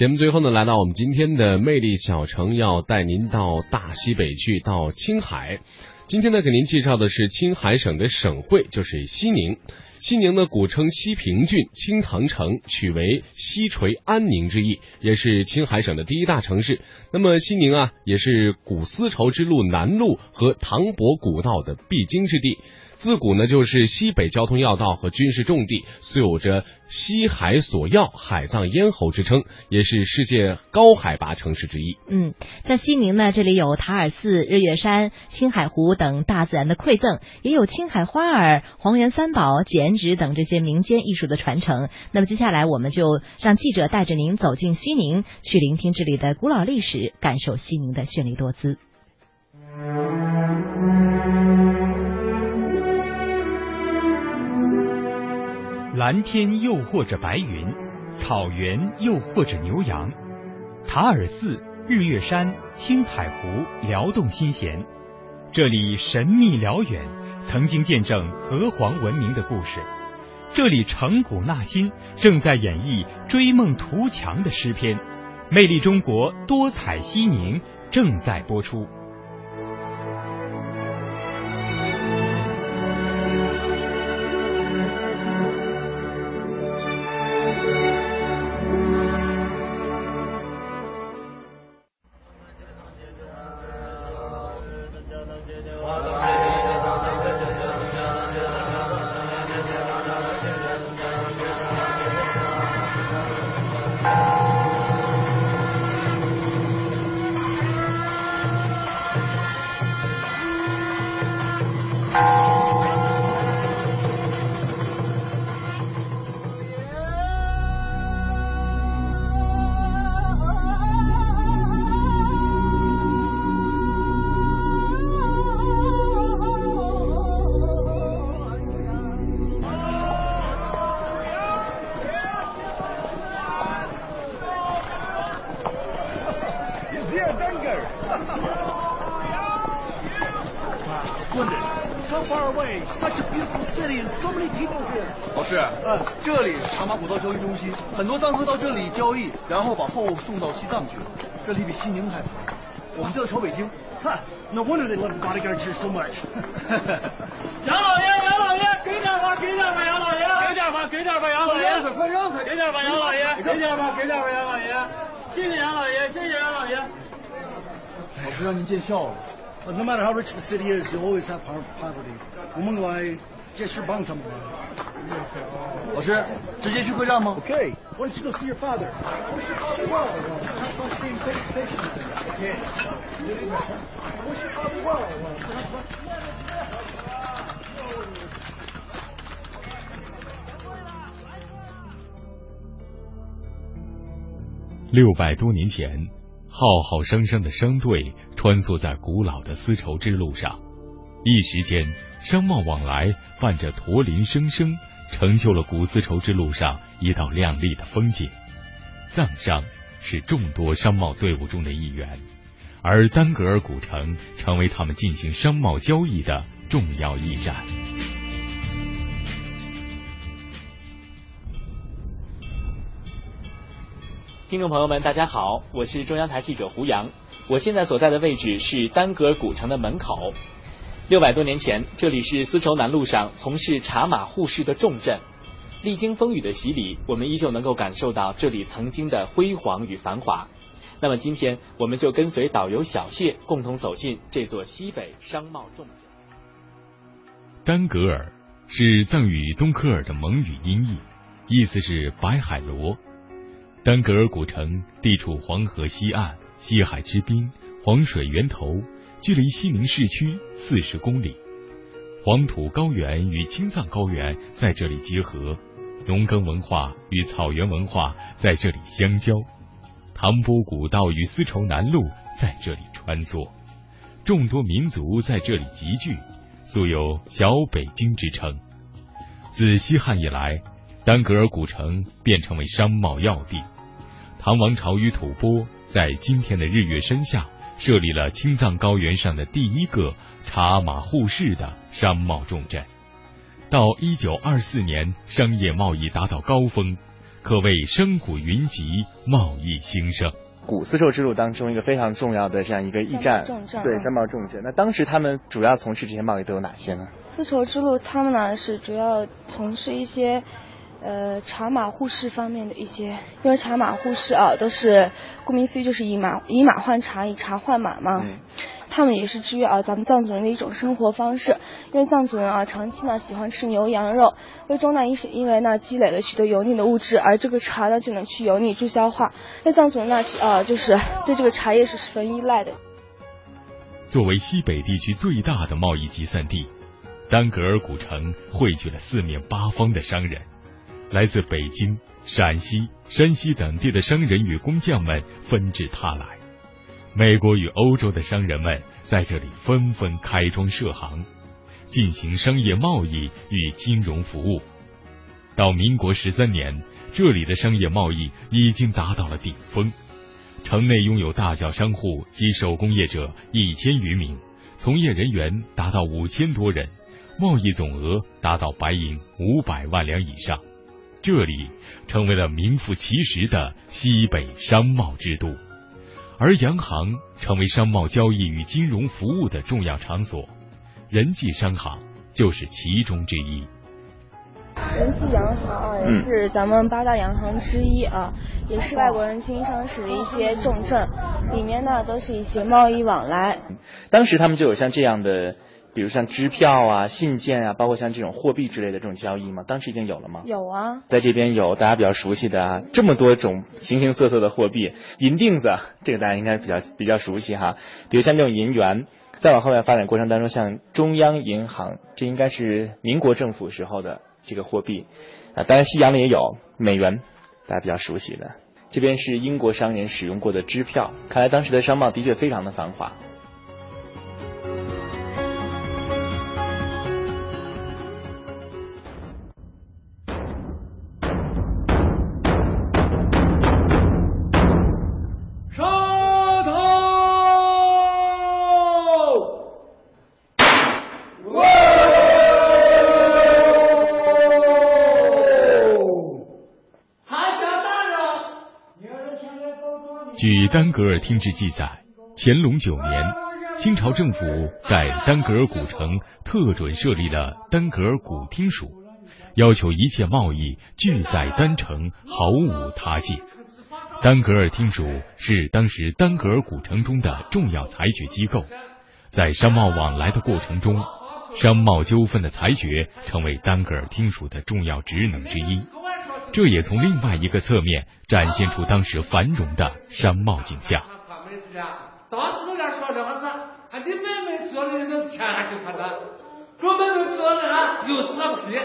节目最后呢，来到我们今天的魅力小城，要带您到大西北去，到青海。今天呢，给您介绍的是青海省的省会，就是西宁。西宁呢，古称西平郡、青塘城，取为西垂安宁之意，也是青海省的第一大城市。那么西宁啊，也是古丝绸之路南路和唐博古道的必经之地。自古呢，就是西北交通要道和军事重地，素有着“西海索要、海藏咽喉”之称，也是世界高海拔城市之一。嗯，在西宁呢，这里有塔尔寺、日月山、青海湖等大自然的馈赠，也有青海花儿、黄原三宝、剪纸等这些民间艺术的传承。那么接下来，我们就让记者带着您走进西宁，去聆听这里的古老历史，感受西宁的绚丽多姿。蓝天诱惑着白云，草原诱惑着牛羊。塔尔寺、日月山、青海湖撩动心弦，这里神秘辽远，曾经见证河皇文明的故事。这里成古纳新，正在演绎追梦图强的诗篇。魅力中国，多彩西宁正在播出。然后把货物送到西藏去，这里比西宁还远。我们就要朝北京。看，No wonder they love bodyguards here so much。杨老爷，杨老爷，给点吧，给点吧，杨老爷，给点吧，给点吧，杨老爷，快让开，给点吧，杨老爷，给点吧，给点吧，杨老爷，谢谢杨老爷，谢谢杨老爷。老师让您见笑了。No matter how rich the city is, you always have poverty。我们来。这是帮他们的。老师，直接去会战吗？Okay. Why don't you go see your father? 六百多年前，浩浩声声的商队穿梭在古老的丝绸之路上，一时间。商贸往来伴着驼铃声声，成就了古丝绸之路上一道亮丽的风景。藏商是众多商贸队伍中的一员，而丹格尔古城成为他们进行商贸交易的重要驿站。听众朋友们，大家好，我是中央台记者胡杨，我现在所在的位置是丹格尔古城的门口。六百多年前，这里是丝绸南路上从事茶马互市的重镇。历经风雨的洗礼，我们依旧能够感受到这里曾经的辉煌与繁华。那么今天，我们就跟随导游小谢，共同走进这座西北商贸重镇。丹格尔是藏语东科尔的蒙语音译，意思是白海螺。丹格尔古城地处黄河西岸，西海之滨，黄水源头。距离西宁市区四十公里，黄土高原与青藏高原在这里结合，农耕文化与草原文化在这里相交，唐波古道与丝绸南路在这里穿梭，众多民族在这里集聚，素有“小北京”之称。自西汉以来，丹格尔古城便成为商贸要地。唐王朝与吐蕃在今天的日月山下。设立了青藏高原上的第一个茶马互市的商贸重镇。到一九二四年，商业贸易达到高峰，可谓商贾云集，贸易兴盛。古丝绸之路当中一个非常重要的这样一个驿站，对商贸重镇。那当时他们主要从事这些贸易都有哪些呢？丝绸之路他们呢是主要从事一些呃茶马互市方面的一些，因为茶马互市啊都是顾名思义就是以马以马换茶，以茶换马嘛。他们也是制约啊咱们藏族人的一种生活方式，因为藏族人啊长期呢喜欢吃牛羊肉，胃中呢因是因为呢积累了许多油腻的物质，而这个茶呢就能去油腻助消化，那藏族人呢呃就是对这个茶叶是十分依赖的。作为西北地区最大的贸易集散地，丹格尔古城汇聚了四面八方的商人，来自北京、陕西、山西等地的商人与工匠们纷至沓来。美国与欧洲的商人们在这里纷纷开庄设行，进行商业贸易与金融服务。到民国十三年，这里的商业贸易已经达到了顶峰。城内拥有大小商户及手工业者一千余名，从业人员达到五千多人，贸易总额达到白银五百万两以上。这里成为了名副其实的西北商贸之都。而洋行成为商贸交易与金融服务的重要场所，人济商行就是其中之一。人济洋行啊，也是咱们八大洋行之一啊，也是外国人经商时的一些重镇，里面呢都是一些贸易往来。当时他们就有像这样的。比如像支票啊、信件啊，包括像这种货币之类的这种交易吗？当时已经有了吗？有啊，在这边有大家比较熟悉的啊，这么多种形形色色的货币，银锭子这个大家应该比较比较熟悉哈。比如像这种银元，再往后面发展过程当中，像中央银行，这应该是民国政府时候的这个货币啊。当然西洋的也有美元，大家比较熟悉的。这边是英国商人使用过的支票，看来当时的商贸的确非常的繁华。据丹格尔听志记载，乾隆九年，清朝政府在丹格尔古城特准设立了丹格尔古听署，要求一切贸易聚在丹城，毫无他界。丹格尔听署是当时丹格尔古城中的重要裁决机构，在商贸往来的过程中，商贸纠纷的裁决成为丹格尔听署的重要职能之一。这也从另外一个侧面展现出当时繁荣的商贸景象。到处都在说这个事，啊，你买卖做的人是钱去判断，做买卖做的啊又是屁，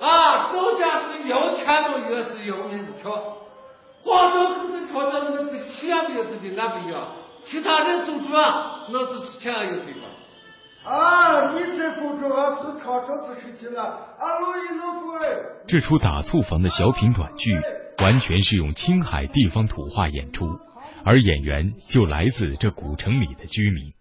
啊，走家是又钱多又是又硬是缺，黄州可是缺的那个钱没有这个俺不要，其他人做主啊，那是钱有这个。啊！你这副主啊，是靠这子事情了。啊，录音录副哎。这出打醋房的小品短剧，完全是用青海地方土话演出，而演员就来自这古城里的居民。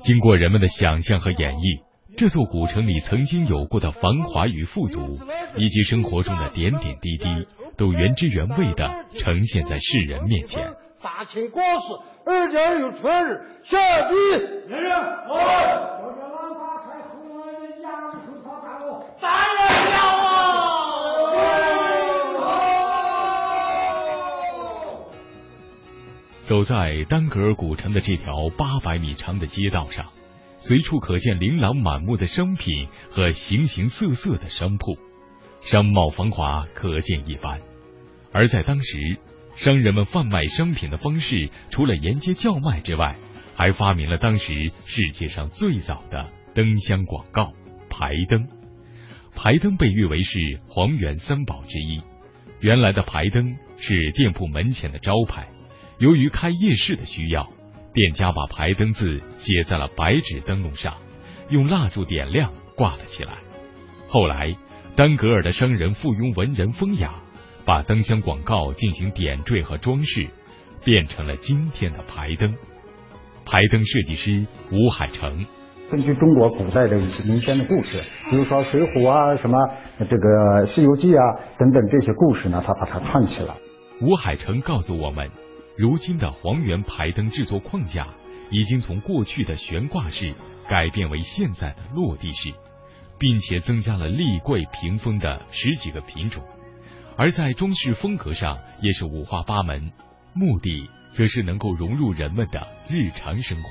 经过人们的想象和演绎，这座古城里曾经有过的繁华与富足，以及生活中的点点滴滴，都原汁原味的呈现在世人面前。大清国事，二点有春日，下地。来人，好。走在丹格尔古城的这条八百米长的街道上，随处可见琳琅满目的商品和形形色色的商铺，商贸繁华可见一斑。而在当时，商人们贩卖商品的方式，除了沿街叫卖之外，还发明了当时世界上最早的灯箱广告——排灯。排灯被誉为是黄元三宝之一。原来的排灯是店铺门前的招牌。由于开夜市的需要，店家把排灯字写在了白纸灯笼上，用蜡烛点亮挂了起来。后来，丹格尔的商人附庸文人风雅，把灯箱广告进行点缀和装饰，变成了今天的排灯。排灯设计师吴海成，根据中国古代的民间的故事，比如说《水浒》啊、什么这个《西游记》啊等等这些故事呢，他把它串起来。吴海成告诉我们，如今的黄源排灯制作框架已经从过去的悬挂式改变为现在的落地式，并且增加了立柜屏风的十几个品种，而在装饰风格上也是五花八门，目的则是能够融入人们的日常生活。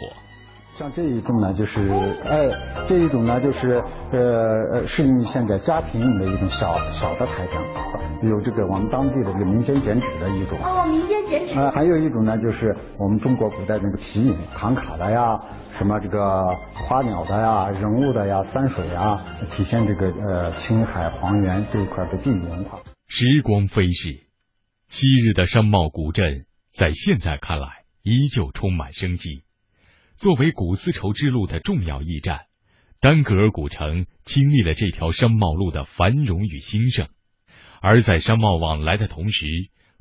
像这一种呢，就是哎，这一种呢，就是呃呃，适应现在家庭用的一种小小的台灯，有这个我们当地的这个民间剪纸的一种哦，民间剪纸啊，还有一种呢，就是我们中国古代那个皮影、唐卡的呀，什么这个花鸟的呀、人物的呀、山水呀，体现这个呃青海黄原这一块的地域文化。时光飞逝，昔日的商贸古镇在现在看来依旧充满生机。作为古丝绸之路的重要驿站，丹格尔古城经历了这条商贸路的繁荣与兴盛。而在商贸往来的同时，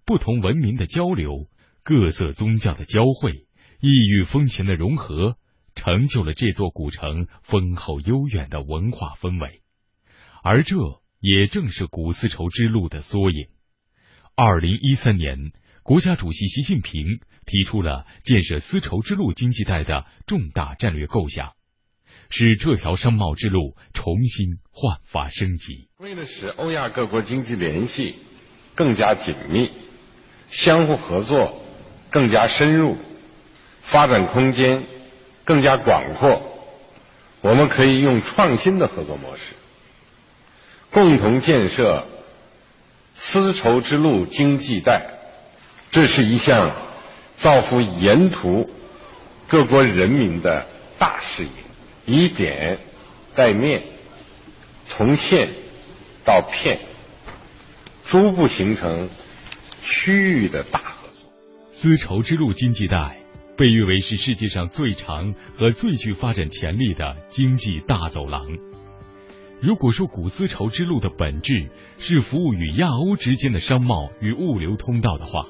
不同文明的交流、各色宗教的交汇、异域风情的融合，成就了这座古城丰厚悠远的文化氛围。而这也正是古丝绸之路的缩影。二零一三年。国家主席习近平提出了建设丝绸之路经济带的重大战略构想，使这条商贸之路重新焕发生机。为了使欧亚各国经济联系更加紧密，相互合作更加深入，发展空间更加广阔，我们可以用创新的合作模式，共同建设丝绸之路经济带。这是一项造福沿途各国人民的大事业，以点带面，从线到片，逐步形成区域的大合作。丝绸之路经济带被誉为是世界上最长和最具发展潜力的经济大走廊。如果说古丝绸之路的本质是服务于亚欧之间的商贸与物流通道的话，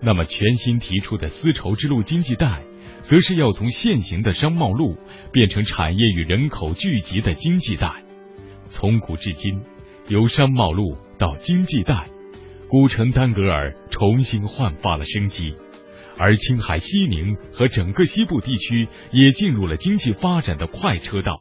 那么，全新提出的丝绸之路经济带，则是要从现行的商贸路变成产业与人口聚集的经济带。从古至今，由商贸路到经济带，古城丹格尔重新焕发了生机，而青海西宁和整个西部地区也进入了经济发展的快车道。